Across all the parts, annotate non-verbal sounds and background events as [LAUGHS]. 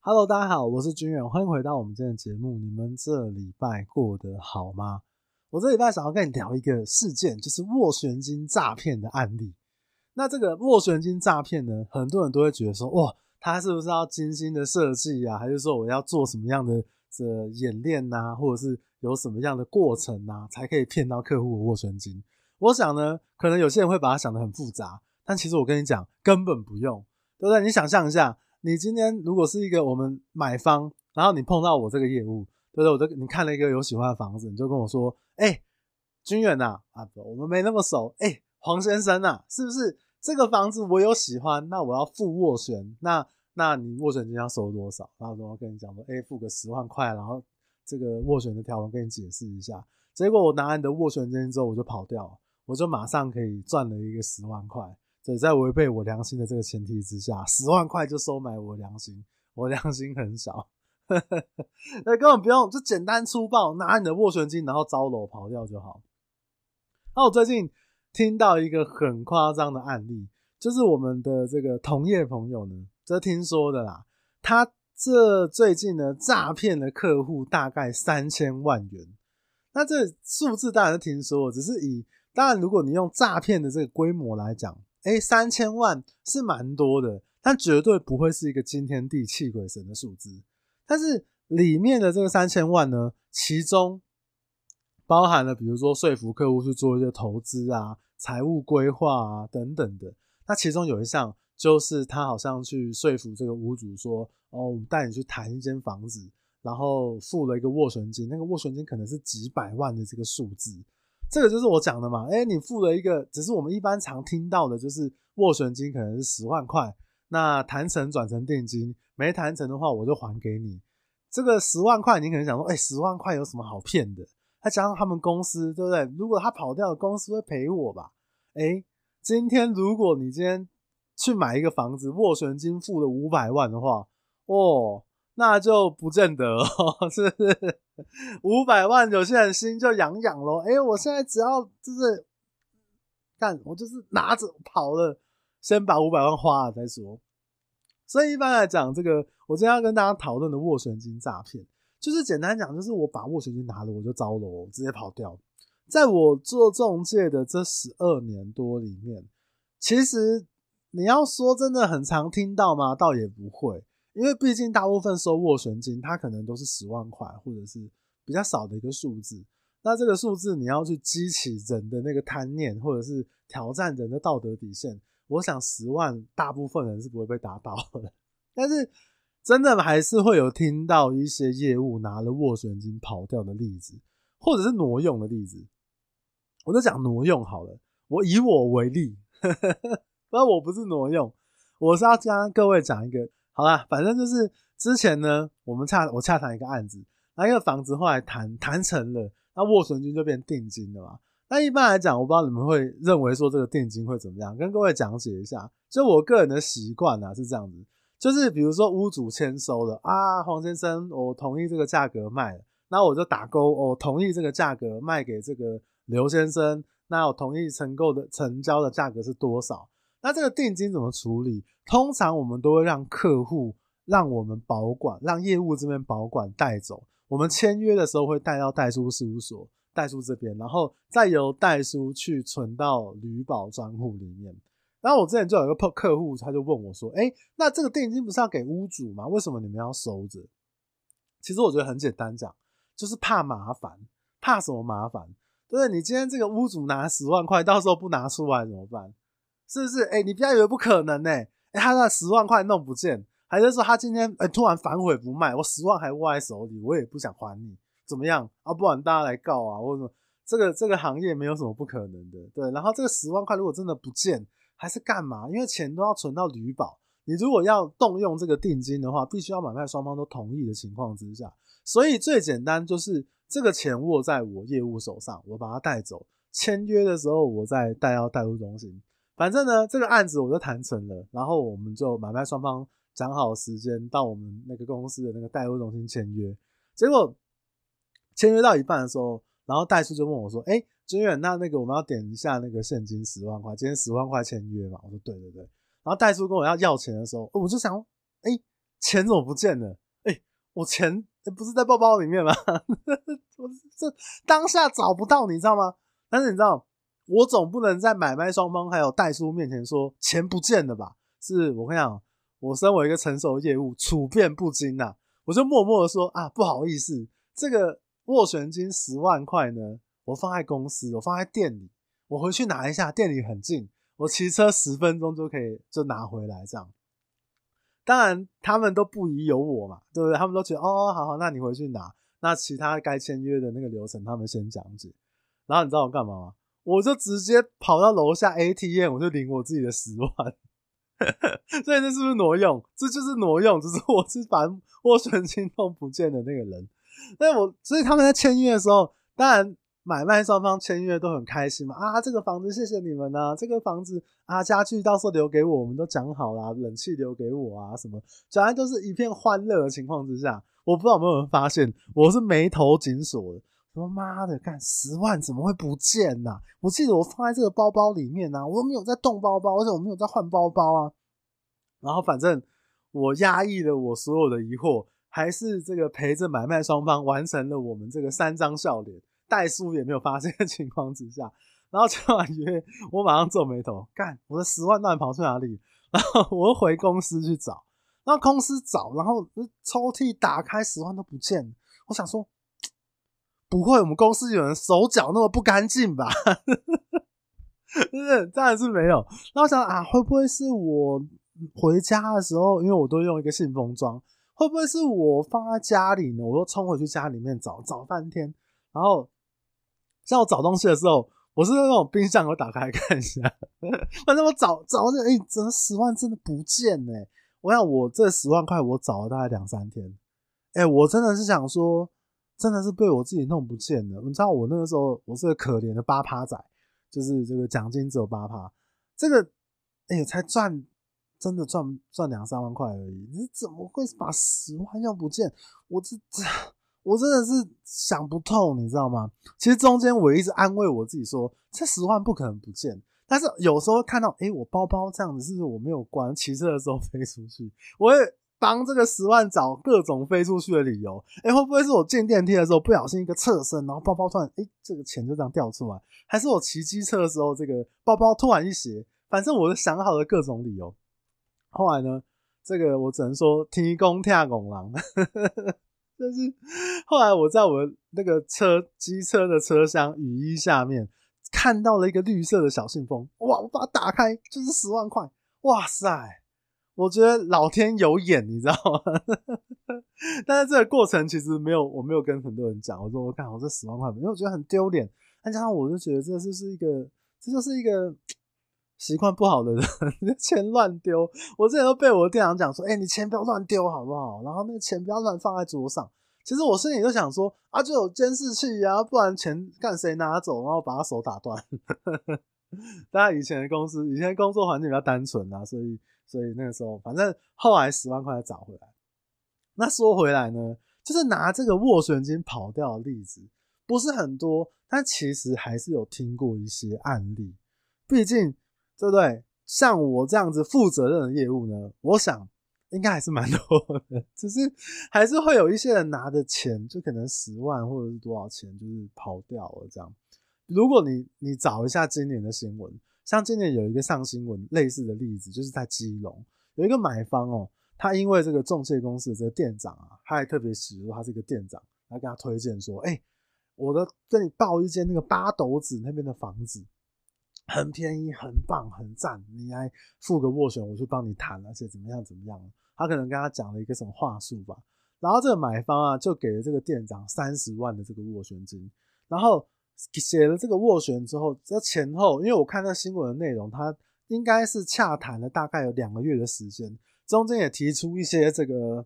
Hello，大家好，我是君远，欢迎回到我们今天的节目。你们这礼拜过得好吗？我这礼拜想要跟你聊一个事件，就是斡旋金诈骗的案例。那这个斡旋金诈骗呢，很多人都会觉得说，哇，他是不是要精心的设计啊？还是说我要做什么样的这演练啊，或者是有什么样的过程啊，才可以骗到客户的斡旋金？我想呢，可能有些人会把它想得很复杂，但其实我跟你讲，根本不用，对不对？你想象一下。你今天如果是一个我们买方，然后你碰到我这个业务，对不对？我就你看了一个有喜欢的房子，你就跟我说：“哎、欸，军远呐，啊不，我们没那么熟。哎、黄先生呐，是不是这个房子我有喜欢？那我要付斡旋，那那你斡旋金要收多少？然后我跟你讲说，哎、付个十万块，然后这个斡旋的条文跟你解释一下。结果我拿你的斡旋金之后，我就跑掉了，我就马上可以赚了一个十万块。”所以在违背我良心的这个前提之下，十万块就收买我良心，我良心很少，[LAUGHS] 那根本不用，就简单粗暴拿你的斡旋金，然后招楼跑掉就好。那我最近听到一个很夸张的案例，就是我们的这个同业朋友呢，这听说的啦，他这最近呢诈骗了客户大概三千万元。那这数字当然是听说，只是以当然如果你用诈骗的这个规模来讲。哎，三千万是蛮多的，但绝对不会是一个惊天地泣鬼神的数字。但是里面的这个三千万呢，其中包含了比如说说服客户去做一些投资啊、财务规划啊等等的。那其中有一项就是他好像去说服这个屋主说：“哦，我们带你去谈一间房子，然后付了一个斡旋金，那个斡旋金可能是几百万的这个数字。”这个就是我讲的嘛，哎，你付了一个，只是我们一般常听到的，就是斡旋金可能是十万块，那谈成转成定金，没谈成的话我就还给你。这个十万块，你可能想说，哎，十万块有什么好骗的？他加上他们公司，对不对？如果他跑掉了，公司会赔我吧？哎，今天如果你今天去买一个房子，斡旋金付了五百万的话，哦。那就不见得哦，是 [LAUGHS] 不是？五百万，有些人心就痒痒咯。哎，我现在只要就是干，我就是拿着跑了，先把五百万花了再说。所以一般来讲，这个我今天要跟大家讨论的斡旋金诈骗，就是简单讲，就是我把斡旋金拿了，我就招楼，直接跑掉。在我做中介的这十二年多里面，其实你要说真的很常听到吗？倒也不会。因为毕竟大部分收斡旋金，它可能都是十万块，或者是比较少的一个数字。那这个数字你要去激起人的那个贪念，或者是挑战人的道德底线，我想十万大部分人是不会被打倒的。但是真的还是会有听到一些业务拿了斡旋金跑掉的例子，或者是挪用的例子。我就讲挪用好了，我以我为例，[LAUGHS] 那我不是挪用，我是要跟各位讲一个。好啦，反正就是之前呢，我们洽我洽谈一个案子，那一个房子后来谈谈成了，那斡旋金就变定金了嘛。那一般来讲，我不知道你们会认为说这个定金会怎么样，跟各位讲解一下。就我个人的习惯啊，是这样子，就是比如说屋主签收了啊，黄先生，我同意这个价格卖了，那我就打勾，我同意这个价格卖给这个刘先生，那我同意承购的成交的价格是多少？那这个定金怎么处理？通常我们都会让客户让我们保管，让业务这边保管带走。我们签约的时候会带到代书事务所，代书这边，然后再由代书去存到旅保专户里面。然后我之前就有一个客客户，他就问我说：“哎，那这个定金不是要给屋主吗？为什么你们要收着？”其实我觉得很简单讲，就是怕麻烦，怕什么麻烦？对不对？你今天这个屋主拿十万块，到时候不拿出来怎么办？是不是？哎、你不要以为不可能呢、欸。哎、他那十万块弄不见，还是说他今天哎、突然反悔不卖，我十万还握在手里，我也不想还你，怎么样？啊，不然大家来告啊，或者说这个这个行业没有什么不可能的，对。然后这个十万块如果真的不见，还是干嘛？因为钱都要存到旅保，你如果要动用这个定金的话，必须要买卖双方都同意的情况之下，所以最简单就是这个钱握在我业务手上，我把它带走，签约的时候我再带到代入中心。反正呢，这个案子我就谈成了，然后我们就买卖双方讲好时间到我们那个公司的那个代书中心签约。结果签约到一半的时候，然后代叔就问我说：“哎，君远，那那个我们要点一下那个现金十万块，今天十万块签约嘛？”我说：“对对对。”然后代叔跟我要要钱的时候，我就想：“哎，钱怎么不见了？哎、我钱、不是在包包里面吗？[LAUGHS] 我这当下找不到，你知道吗？但是你知道，我总不能在买卖双方还有代书面前说钱不见了吧？是我跟你讲，我身为一个成熟业务，处变不惊呐、啊，我就默默的说啊，不好意思，这个斡旋金十万块呢，我放在公司，我放在店里，我回去拿一下，店里很近，我骑车十分钟就可以就拿回来这样。当然，他们都不疑有我嘛，对不对？他们都觉得哦，好好，那你回去拿。那其他该签约的那个流程，他们先讲解。然后你知道我干嘛吗？我就直接跑到楼下 ATM，我就领我自己的十万。所以这是不是挪用？这就是挪用，只是我是把斡旋金弄不见的那个人。但我所以他们在签约的时候，当然。买卖双方签约都很开心嘛啊，这个房子谢谢你们啊，这个房子啊家具到时候留给我，我们都讲好了，冷气留给我啊什么，反正都是一片欢乐的情况之下，我不知道有没有人发现，我是眉头紧锁的，说妈的，干十万怎么会不见呢、我记得我放在这个包包里面啊，我又没有在动包包，而且我没有在换包包啊，然后反正我压抑了我所有的疑惑，还是这个陪着买卖双方完成了我们这个三张笑脸。代书也没有发现的情况之下，然后就感觉，我马上皱眉头，干，我的十万到底跑去哪里？然后我又回公司去找，然后公司找，然后抽屉打开，十万都不见。我想说，不会，我们公司有人手脚那么不干净吧？[LAUGHS] 不是，当然是没有。那我想啊，会不会是我回家的时候，因为我都用一个信封装，会不会是我放在家里呢？我又冲回去家里面找，找半天，然后。像我找东西的时候，我是那种冰箱，我打开看一下。反正我找找着，哎、欸，这十万真的不见呢、我想我这十万块，我找了大概两三天。哎、我真的是想说，真的是被我自己弄不见了。你知道，我那个时候我是个可怜的八趴仔，就是这个奖金只有八趴，这个哎、欸，才赚真的赚赚两三万块而已。你怎么会把十万要不见？我这这。[LAUGHS] 我真的是想不透，你知道吗？其实中间我一直安慰我自己说，这十万不可能不见。但是有时候看到，诶，我包包这样子，是不是我没有关？骑车的时候飞出去，我会帮这个十万找各种飞出去的理由。诶，会不会是我进电梯的时候不小心一个侧身，然后包包突然，诶，这个钱就这样掉出来？还是我骑机车的时候，这个包包突然一斜？反正我想好了各种理由。后来呢，这个我只能说天公疼憨人。[LAUGHS] 但是后来我在我那个车机车的车厢雨衣下面看到了一个绿色的小信封，哇！我把它打开，就是十万块，哇塞！我觉得老天有眼，你知道吗？[LAUGHS] 但是这个过程其实没有，我没有跟很多人讲。我说我看我这十万块，因为我觉得很丢脸。再加上我就觉得这就是一个，这就是一个。习惯不好的人，[LAUGHS] 钱乱丢。我之前都被我的店长讲说：“哎、你钱不要乱丢，好不好？然后那个钱不要乱放在桌上。”其实我心里就想说：“啊，就有监视器啊，不然钱看谁拿走，然后把他手打断。”大家，以前的公司，以前的工作环境比较单纯啊，所以，所以那个时候，反正后来十万块找回来。那说回来呢，就是拿这个斡旋金跑掉的例子不是很多，但其实还是有听过一些案例，毕竟。对不对？像我这样子负责任的业务呢，我想应该还是蛮多的，只是还是会有一些人拿的钱，就可能十万或者是多少钱，就是跑掉了这样。如果你你找一下今年的新闻，像今年有一个上新闻类似的例子，就是在基隆有一个买方哦，他因为这个中介公司的这个店长啊，他还特别指出他是一个店长，他跟他推荐说，哎，我的跟你报一间那个八斗子那边的房子。很便宜，很棒，很赞，你来付个斡旋，我去帮你谈，而且怎么样怎么样。他可能跟他讲了一个什么话术吧，然后这个买方啊就给了这个店长三十万的这个斡旋金，然后写了这个斡旋之后，这前后，因为我看那新闻的内容，他应该是洽谈了大概有两个月的时间，中间也提出一些这个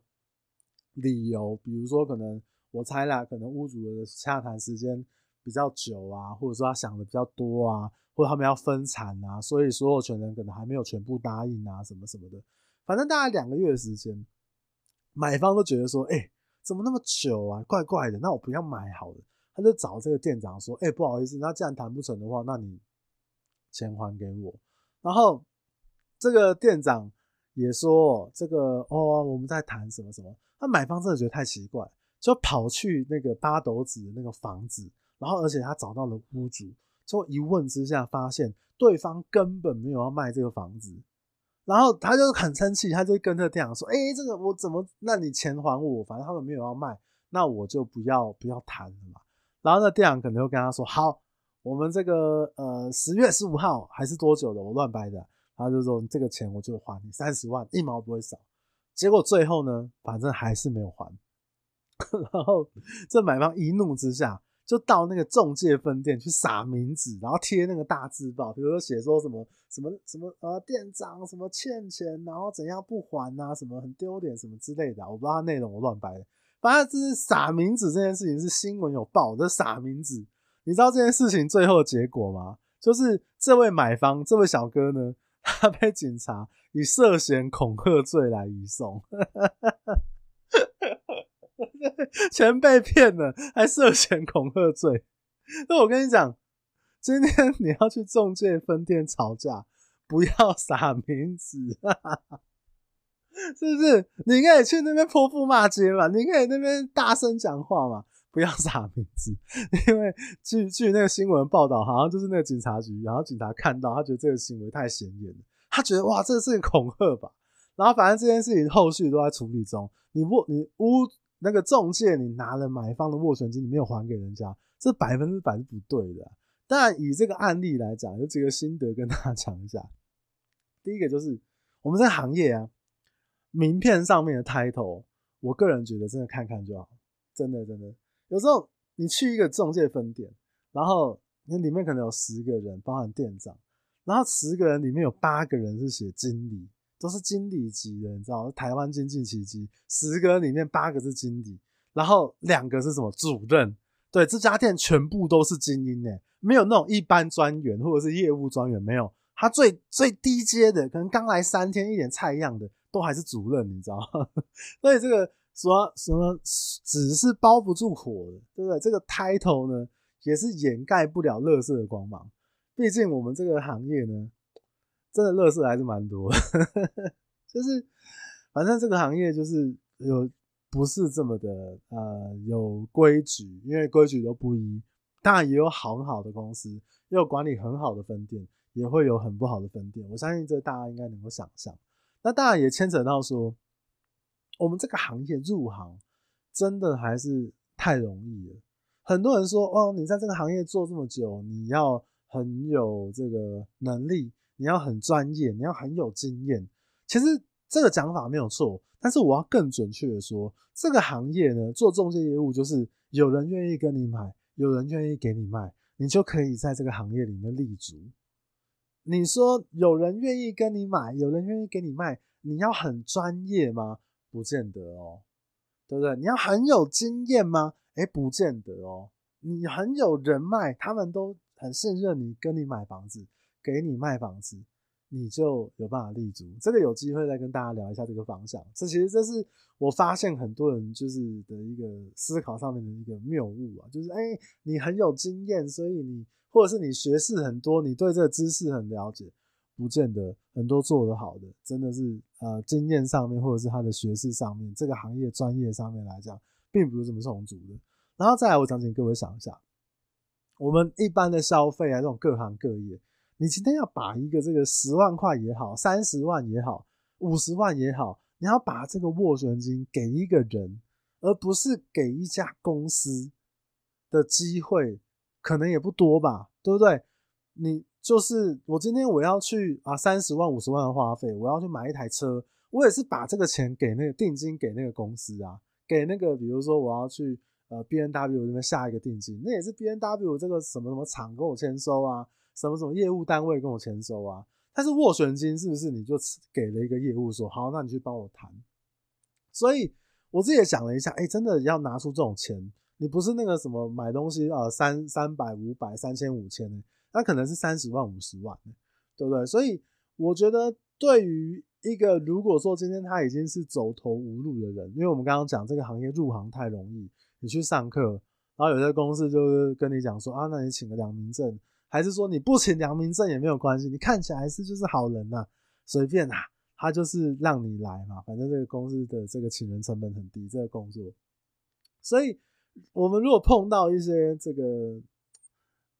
理由，比如说可能我猜啦，可能屋主的洽谈时间比较久啊，或者说他想的比较多啊。或者他们要分产啊，所以所有权人可能还没有全部答应啊，什么什么的，反正大概两个月的时间，买方都觉得说，哎、怎么那么久啊，怪怪的，那我不要买好了。他就找这个店长说，哎、不好意思，那既然谈不成的话，那你钱还给我。然后这个店长也说这个哦，我们在谈什么什么。那买方真的觉得太奇怪，就跑去那个八斗子那个房子，然后而且他找到了屋主，就一问之下发现对方根本没有要卖这个房子，然后他就很生气，他就跟这店长说：“哎、这个我怎么？那你钱还我，反正他们没有要卖，那我就不要不要谈了嘛。”然后那店长可能会跟他说：“好，我们这个呃十月十五号还是多久的？我乱掰的。”他就说：“这个钱我就还你三十万，一毛不会少。”结果最后呢，反正还是没有还。[LAUGHS] 然后这买方一怒之下，就到那个中介分店去撒名字，然后贴那个大字报，比如说写说什么什么什么呃店长什么欠钱，然后怎样不还啊，什么很丢脸什么之类的，我不知道内容，我乱掰的。反正就是撒名字这件事情是新闻有报的，撒名字。你知道这件事情最后的结果吗？就是这位买方，这位小哥呢，他被警察以涉嫌恐吓罪来移送，[LAUGHS] 全被骗了，还涉嫌恐吓罪。那我跟你讲，今天你要去中介分店吵架，不要撒名字，是不是？你可以去那边泼妇骂街嘛，你可以那边大声讲话嘛，不要撒名字。[LAUGHS] 因为据据那个新闻报道，好像就是那个警察局，然后警察看到，他觉得这个行为太显眼了。他觉得哇，这是恐吓吧？然后反正这件事情后续都在处理中。你不，你屋那个中介，你拿了买方的斡旋金，你没有还给人家，这百分之百是不对的啊。当然，以这个案例来讲，有几个心得跟大家讲一下。第一个就是我们这个行业啊，名片上面的 title，我个人觉得真的看看就好，真的真的。有时候你去一个中介分店，然后那里面可能有十个人，包含店长。然后十个人里面有八个人是写经理，都是经理级的，你知道？台湾经济奇迹，十个人里面八个是经理，然后两个是什么主任？对，这家店全部都是精英诶，没有那种一般专员或者是业务专员，没有。他最最低阶的，可能刚来三天，一点菜样的，都还是主任，你知道？[LAUGHS] 所以这个什么什么纸是包不住火的，对不对？这个 title 呢，也是掩盖不了垃圾的光芒。毕竟我们这个行业呢，真的垃圾还是蛮多的，[LAUGHS] 就是反正这个行业就是有不是这么的呃有规矩，因为规矩都不一。当然也有很好的公司，也有管理很好的分店，也会有很不好的分店。我相信这大家应该能够想象。那当然也牵扯到说，我们这个行业入行真的还是太容易了。很多人说哦，你在这个行业做这么久，你要。很有这个能力，你要很专业，你要很有经验。其实这个讲法没有错，但是我要更准确的说，这个行业呢，做中介业务就是有人愿意跟你买，有人愿意给你卖，你就可以在这个行业里面立足。你说有人愿意跟你买，有人愿意给你卖，你要很专业吗？不见得哦，对不对？你要很有经验吗？诶，不见得哦。你很有人脉，他们都。很信任你，跟你买房子，给你卖房子，你就有办法立足。这个有机会再跟大家聊一下这个方向。这其实这是我发现很多人就是的一个思考上面的一个谬误啊，就是哎、你很有经验，所以你或者是你学识很多，你对这个知识很了解，不见得很多做得好的，真的是呃经验上面或者是他的学识上面，这个行业专业上面来讲，并不是这么充足的。然后再来，我想请各位想一下。我们一般的消费啊，这种各行各业，你今天要把一个这个十万块也好，三十万也好，五十万也好，你要把这个斡旋金给一个人，而不是给一家公司的机会，可能也不多吧，对不对？你就是我今天我要去啊，三十万、五十万的花费，我要去买一台车，我也是把这个钱给那个定金给那个公司啊，给那个比如说我要去。呃，B N W 这边下一个定金，那也是 B N W 这个什么什么厂跟我签收啊，什么什么业务单位跟我签收啊。但是斡旋金是不是你就给了一个业务说好，那你去帮我谈？所以我自己也想了一下，哎、真的要拿出这种钱，你不是那个什么买东西啊，三三百、五百、三千、五千呢？那可能是三十万、五十万，对不对？所以我觉得，对于一个如果说今天他已经是走投无路的人，因为我们刚刚讲这个行业入行太容易。你去上课，然后有些公司就是跟你讲说啊，那你请个良民证，还是说你不请良民证也没有关系，你看起来是就是好人呐、啊，随便、啊。他就是让你来嘛，反正这个公司的这个请人成本很低，这个工作，所以我们如果碰到一些这个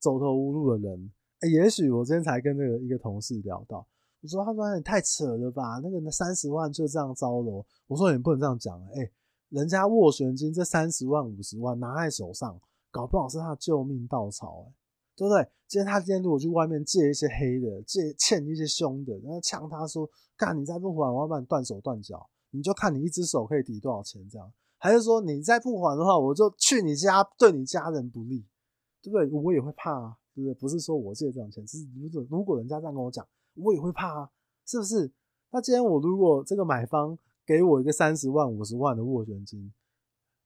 走投无路的人，欸、也许我今天才跟那个一个同事聊到，我说他说你太扯了吧，那个三十万就这样招了，我说你不能这样讲，哎、人家斡旋金这三十万五十万拿在手上，搞不好是他救命稻草，哎。对不对？今天他今天如果去外面借一些黑的，借欠一些凶的，然后呛他说：“干，你再不还，我要把你断手断脚。”你就看你一只手可以抵多少钱这样，还是说你再不还的话，我就去你家对你家人不利，对不对？我也会怕啊，对不对？不是说我借这种钱，是如果如果人家这样跟我讲，我也会怕啊，是不是？那今天我如果这个买方给我一个三十万、五十万的斡旋金，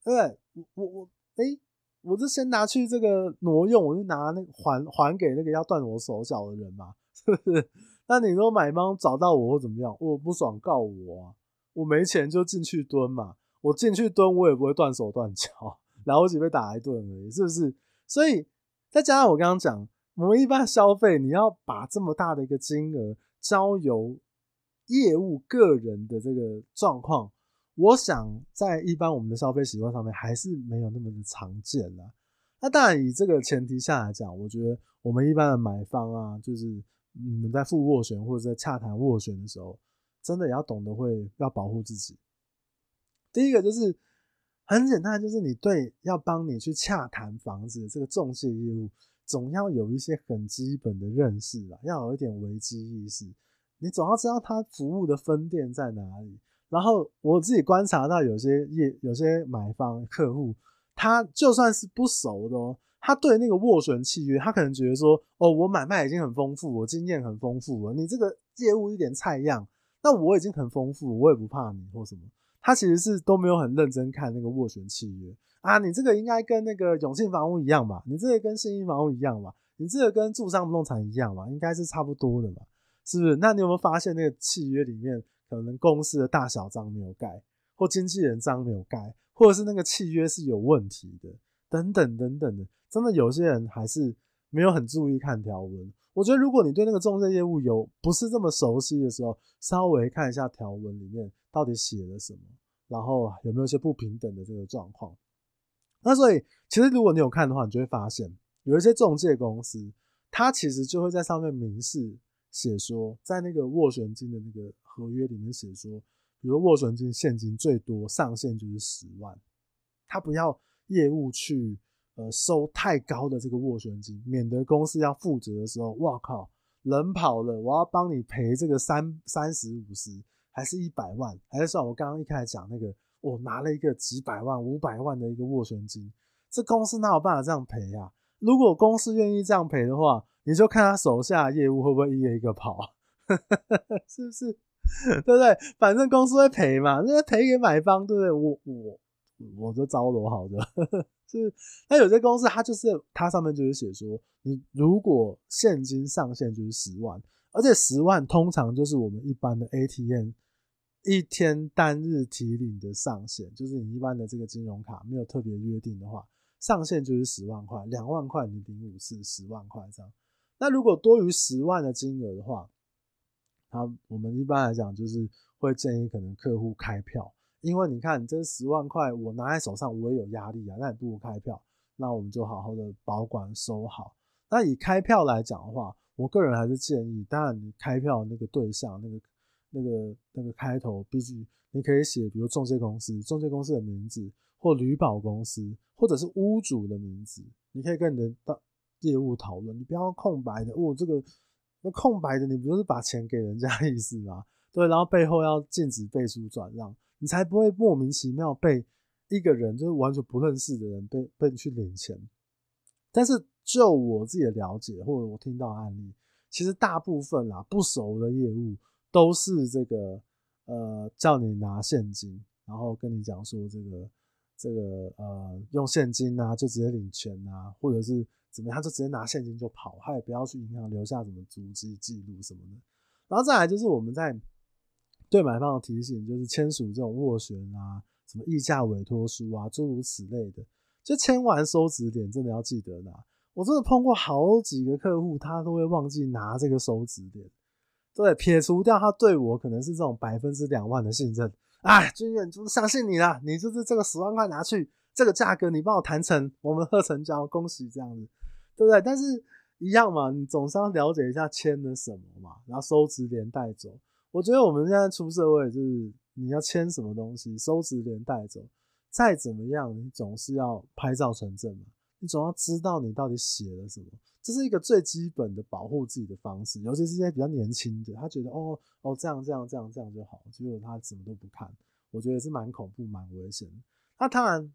对不对？我我我，诶我就先拿去这个挪用，我就拿那个还还给那个要断我手脚的人嘛，是不是？[LAUGHS] 那你说买方找到我或怎么样，我不爽告我啊，我没钱就进去蹲嘛，我进去蹲我也不会断手断脚，然后我只被打一顿而已，是不是？所以再加上我刚刚讲，我们一般消费，你要把这么大的一个金额交由业务个人的这个状况。我想在一般我们的消费习惯上面还是没有那么的常见啦。那当然以这个前提下来讲，我觉得我们一般的买方啊，就是你们在付斡旋或者在洽谈斡旋的时候，真的也要懂得会要保护自己。第一个就是很简单，就是你对要帮你去洽谈房子的这个仲介业务，总要有一些很基本的认识啦，要有一点危机意识，你总要知道他服务的分店在哪里。然后我自己观察到，有些业、有些买方客户，他就算是不熟的哦，他对那个斡旋契约，他可能觉得说，哦，我买卖已经很丰富，我经验很丰富了，你这个业务一点菜样，那我已经很丰富，我也不怕你或什么。他其实是都没有很认真看那个斡旋契约啊，你这个应该跟那个永庆房屋一样吧？你这个跟信义房屋一样吧？你这个跟住商不动产一样吧？应该是差不多的吧？是不是？那你有没有发现那个契约里面？可能公司的大小章没有盖，或经纪人章没有盖，或者是那个契约是有问题的，等等等等的，真的有些人还是没有很注意看条文。我觉得如果你对那个中介业务有不是这么熟悉的时候，稍微看一下条文里面到底写了什么，然后有没有一些不平等的这个状况。那所以其实如果你有看的话，你就会发现有一些中介公司，它其实就会在上面明示写说，在那个斡旋金的那个。合约里面写说，比如斡旋金现金最多上限就是十万，他不要业务去呃收太高的这个斡旋金，免得公司要负责的时候，哇靠，人跑了，我要帮你赔这个三三十五十，还是一百万，还是算我刚刚一开始讲那个，我拿了一个几百万、五百万的一个斡旋金，这公司哪有办法这样赔啊？如果公司愿意这样赔的话，你就看他手下业务会不会一个一个跑，[LAUGHS] 是不是？[LAUGHS] 对不对？反正公司会赔嘛，那赔给买方，对不对？我我我就招罗好的，[LAUGHS] 是。那有些公司它就是它上面就是写说，你如果现金上限就是十万，而且十万通常就是我们一般的 ATM 一天单日提领的上限，就是你一般的这个金融卡没有特别约定的话，上限就是十万块，两万块你领五次十万块这样。那如果多于十万的金额的话，他我们一般来讲就是会建议可能客户开票，因为你看你这十万块我拿在手上我也有压力啊，那你不如开票，那我们就好好的保管收好。那以开票来讲的话，我个人还是建议，当然你开票那个对象那个那个那个开头，毕竟你可以写比如中介公司、中介公司的名字，或旅保公司，或者是屋主的名字，你可以跟你的业务讨论，你不要空白的，哦这个。那空白的，你不就是把钱给人家意思吗？对，然后背后要禁止背书转让，你才不会莫名其妙被一个人就是完全不认识的人被被你去领钱。但是就我自己的了解，或者我听到案例，其实大部分啦不熟的业务都是这个呃叫你拿现金，然后跟你讲说这个这个呃用现金啊就直接领钱啊，或者是。怎么样？他就直接拿现金就跑，他也不要去银行留下什么足迹记录什么的。然后再来就是我们在对买方的提醒，就是签署这种斡旋啊、什么议价委托书啊，诸如此类的。就签完收执点，真的要记得拿。我真的碰过好几个客户，他都会忘记拿这个收执点。对，撇除掉他对我可能是这种百分之两万的信任，哎，军远就是相信你了，你就是这个十万块拿去，这个价格你帮我谈成，我们贺成交，恭喜这样子，对不对？但是一样嘛，你总是要了解一下签了什么嘛，然后收执连带走。我觉得我们现在出社会就是你要签什么东西，收执连带走，再怎么样你总是要拍照存证嘛，你总要知道你到底写了什么。这是一个最基本的保护自己的方式，尤其是这些比较年轻的，他觉得哦哦这样这样这样这样就好，结果他什么都不看，我觉得也是蛮恐怖、蛮危险。那当然，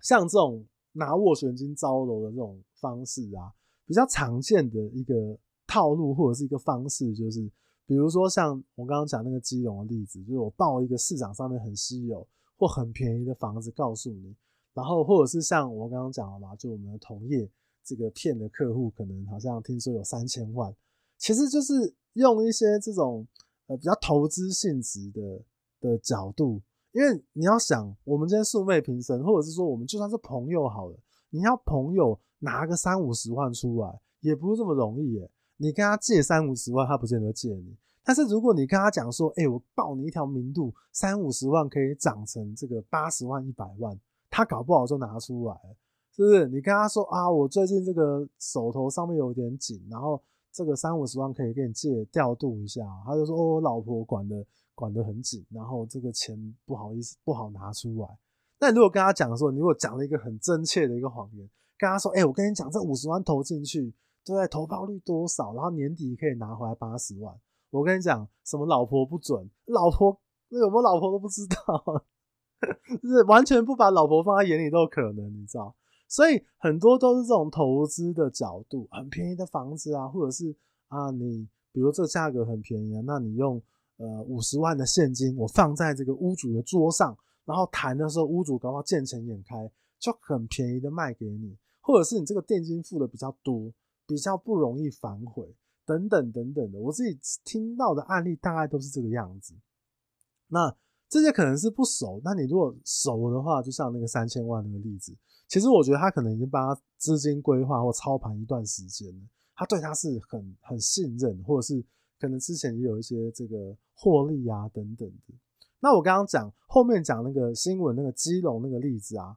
像这种拿斡旋金招楼的这种方式啊，比较常见的一个套路或者是一个方式，就是比如说像我刚刚讲那个基隆的例子，就是我报一个市场上面很稀有或很便宜的房子告诉你，然后或者是像我刚刚讲的嘛，就我们的同业。这个骗的客户可能好像听说有三千万，其实就是用一些这种呃比较投资性质的的角度，因为你要想，我们今天素昧平生，或者是说我们就算是朋友好了，你要朋友拿个三五十万出来，也不是这么容易耶。你跟他借三五十万，他不见得借你，但是如果你跟他讲说，哎，我报你一条明度，三五十万可以涨成这个八十万、一百万，他搞不好就拿出来了。是不是？你跟他说啊，我最近这个手头上面有点紧，然后这个三五十万可以给你借调度一下。他就说，哦，我老婆管的管得很紧，然后这个钱不好意思不好拿出来。那如果跟他讲的时候，你如果讲了一个很真切的一个谎言，跟他说，哎，我跟你讲，这五十万投进去，对不对？投报率多少？然后年底可以拿回来八十万。我跟你讲，什么老婆不准，老婆那有没有老婆都不知道，[LAUGHS] 就是完全不把老婆放在眼里都有可能，你知道？所以很多都是这种投资的角度，很便宜的房子啊，或者是啊，你比如这个价格很便宜啊，那你用呃五十万的现金，我放在这个屋主的桌上，然后谈的时候，屋主刚好见钱眼开，就很便宜的卖给你，或者是你这个定金付的比较多，比较不容易反悔，等等等等的，我自己听到的案例大概都是这个样子。那这些可能是不熟，那你如果熟的话，就像那个三千万那个例子，其实我觉得他可能已经帮他资金规划或操盘一段时间了，他对他是很很信任，或者是可能之前也有一些这个获利啊等等的。那我刚刚讲后面讲那个新闻那个基隆那个例子啊，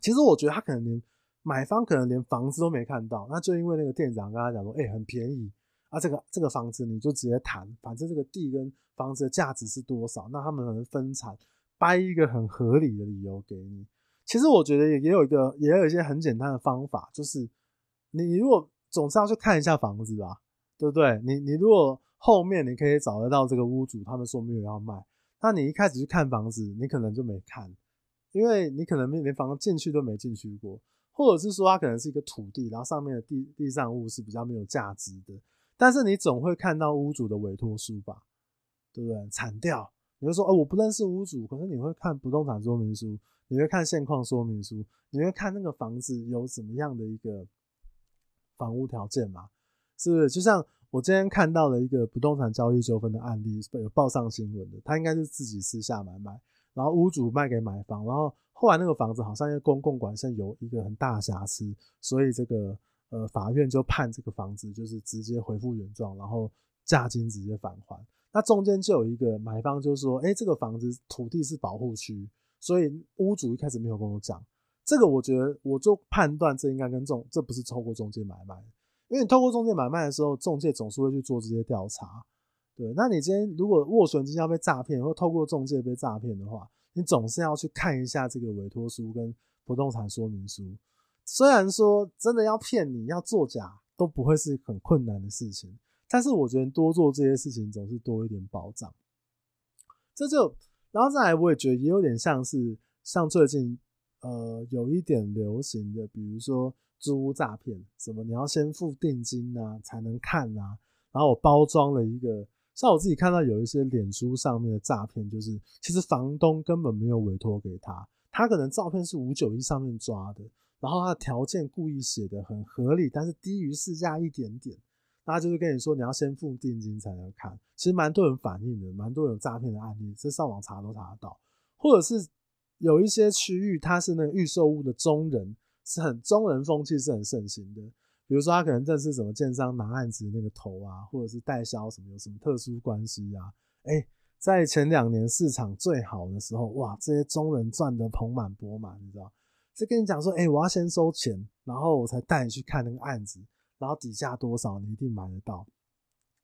其实我觉得他可能连买方可能连房子都没看到，那就因为那个店长跟他讲说，哎、很便宜。啊，这个这个房子你就直接谈，反正这个地跟房子的价值是多少，那他们可能分产，掰一个很合理的理由给你。其实我觉得也也有一个，也有一些很简单的方法，就是你如果总是要去看一下房子吧，对不对？你你如果后面你可以找得到这个屋主，他们说没有要卖，那你一开始去看房子，你可能就没看，因为你可能连房子进去都没进去过，或者是说它可能是一个土地，然后上面的地地上物是比较没有价值的。但是你总会看到屋主的委托书吧，对不对？铲掉，你会说，哦，我不认识屋主，可是你会看不动产说明书，你会看现况说明书，你会看那个房子有怎么样的一个房屋条件嘛？是不是？就像我今天看到了一个不动产交易纠纷的案例，有报上新闻的，他应该是自己私下买卖，然后屋主卖给买方，然后后来那个房子好像因为公共管线有一个很大瑕疵，所以这个。呃，法院就判这个房子就是直接恢复原状，然后价金直接返还。那中间就有一个买方就说，哎、这个房子土地是保护区，所以屋主一开始没有跟我讲。这个我觉得我就判断这应该跟中，这不是透过中介买卖，因为你透过中介买卖的时候，中介总是会去做这些调查。对，那你今天如果斡旋金要被诈骗，或透过中介被诈骗的话，你总是要去看一下这个委托书跟不动产说明书。虽然说真的要骗你要作假都不会是很困难的事情，但是我觉得多做这些事情总是多一点保障。这就然后再来，我也觉得也有点像是像最近呃有一点流行的，比如说租屋诈骗，什么你要先付定金啊才能看啊，然后我包装了一个，像我自己看到有一些脸书上面的诈骗，就是其实房东根本没有委托给他，他可能照片是五九一上面抓的。然后他的条件故意写的很合理，但是低于市价一点点，那就是跟你说你要先付定金才能看。其实蛮多人反映的，蛮多人有诈骗的案例，这上网查都查得到。或者是有一些区域，它是那个预售屋的中人，是很中人风气是很盛行的。比如说他可能认识什么建商拿案子那个头啊，或者是代销什么有什么特殊关系啊？哎、在前两年市场最好的时候，哇，这些中人赚得盆满钵满，你知道？就跟你讲说，哎、我要先收钱，然后我才带你去看那个案子，然后底价多少你一定买得到。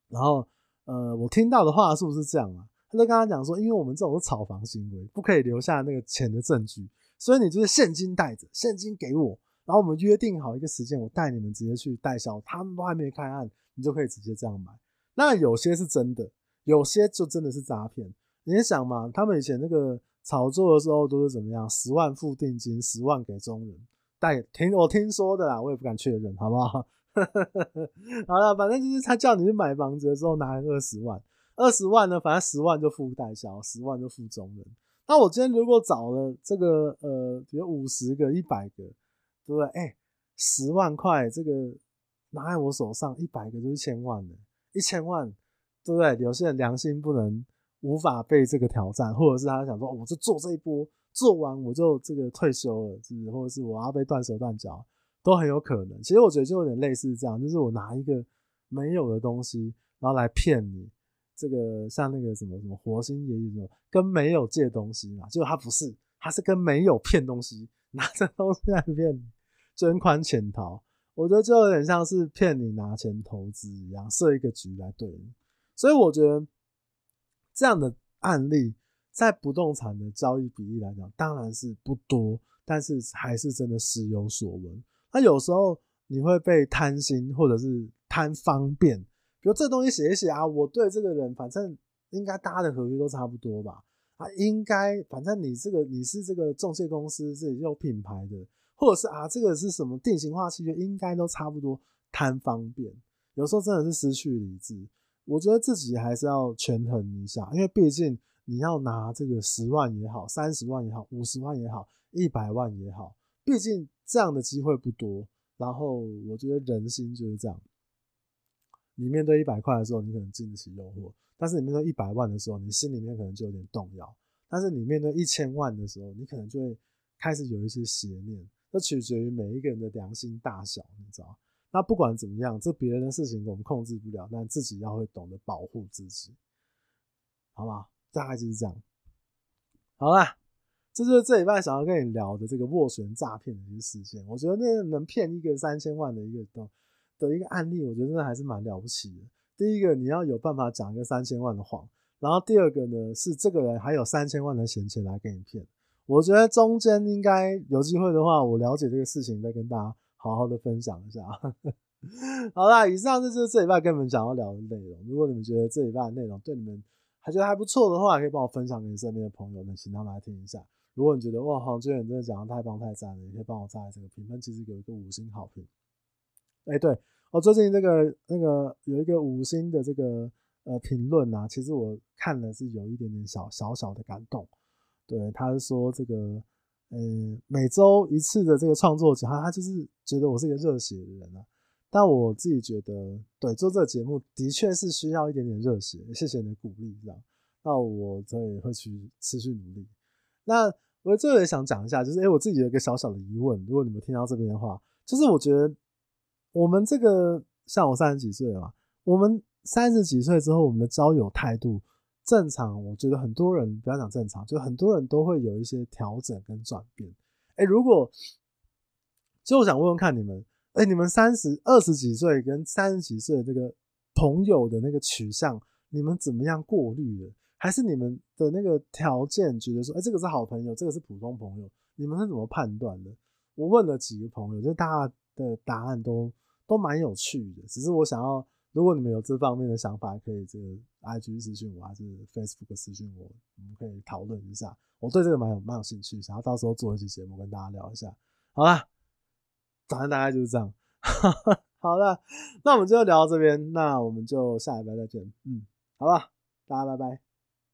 然后，呃，我听到的话术是这样啊，他就跟他讲说，因为我们这种是炒房行为，不可以留下那个钱的证据，所以你就是现金带着，现金给我。然后我们约定好一个时间，我带你们直接去代销，他们都还没开案，你就可以直接这样买。那有些是真的，有些就真的是诈骗。你想嘛，他们以前那个炒作的时候都是怎么样？十万付定金，十万给中人。带听我听说的啦，我也不敢确认，好不好？[LAUGHS] 好了，反正就是他叫你去买房子的时候拿二十万，二十万呢，反正十万就付代销，十万就付中人。那我今天如果找了这个呃，比如五十个、一百个。对不对？哎、十万块这个拿在我手上，一百个就是千万了，一千万，对不对？有些人良心不能无法被这个挑战，或者是他想说，我就做这一波，做完我就这个退休了，是是？或者是我要被断手断脚，都很有可能。其实我觉得就有点类似这样，就是我拿一个没有的东西，然后来骗你。这个像那个什么什么火星爷爷什么，跟没有借东西嘛，结果他不是，他是跟没有骗东西，拿着东西来骗你。捐款潜逃，我觉得就有点像是骗你拿钱投资一样，设一个局来对你。所以我觉得这样的案例在不动产的交易比例来讲，当然是不多，但是还是真的时有所闻。那有时候你会被贪心或者是贪方便，比如这东西写一写啊，我对这个人反正应该大家的合约都差不多吧？啊，应该反正你这个你是这个中介公司是有品牌的。或者是啊，这个是什么定型化契约，应该都差不多，贪方便，有时候真的是失去理智。我觉得自己还是要权衡一下，因为毕竟你要拿这个十万也好，三十万也好，五十万也好，一百万也好，毕竟这样的机会不多。然后我觉得人心就是这样，你面对一百块的时候，你可能经得起诱惑；但是你面对一百万的时候，你心里面可能就有点动摇；但是你面对一千万的时候，你可能就会开始有一些邪念。这取决于每一个人的良心大小，你知道？那不管怎么样，这别人的事情我们控制不了，但自己要会懂得保护自己，好吧？大概就是这样。好啦，这就是这礼拜想要跟你聊的这个斡旋诈骗的一个事件。我觉得那能骗一个三千万的一个的一个案例，我觉得真的还是蛮了不起的。第一个，你要有办法讲一个三千万的谎，然后第二个呢，是这个人还有三千万的闲钱来给你骗。我觉得中间应该有机会的话，我了解这个事情，再跟大家好好的分享一下。[LAUGHS] 好啦，以上就是这礼拜跟你们想要聊的内容。如果你们觉得这礼拜的内容对你们还觉得还不错的话，可以帮我分享给身边的朋友，那请他们来听一下。如果你觉得哇，黄俊远真的讲的太棒太赞了，也可以帮我在这个评分其实给一个五星好评。哎、对，我最近这个那个有一个五星的这个呃评论啊，其实我看了是有一点点小小小的感动。对，他是说这个，呃，每周一次的这个创作者，他他就是觉得我是一个热血的人啊。但我自己觉得，对，做这个节目的确是需要一点点热血。谢谢你的鼓励，这样，那我这也会去持续努力。那我最后也想讲一下，就是，哎，我自己有一个小小的疑问，如果你们听到这边的话，就是我觉得我们这个像我三十几岁了，我们三十几岁之后，我们的交友态度。正常，我觉得很多人不要讲正常，就很多人都会有一些调整跟转变。哎、如果，就我想问问看你们，哎、你们三十二十几岁跟三十几岁的这个朋友的那个取向，你们怎么样过滤的？还是你们的那个条件觉得说，哎、这个是好朋友，这个是普通朋友，你们是怎么判断的？我问了几个朋友，就大家的答案都都蛮有趣的，只是我想要。如果你们有这方面的想法，可以这个 IG 私讯我，还是 Facebook 私讯我，我们可以讨论一下。我对这个蛮有蛮有兴趣，想要到时候做一期节目跟大家聊一下。好啦，反正大概就是这样。[LAUGHS] 好了，那我们就聊到这边，那我们就下礼拜再见。嗯，好吧，大家拜拜。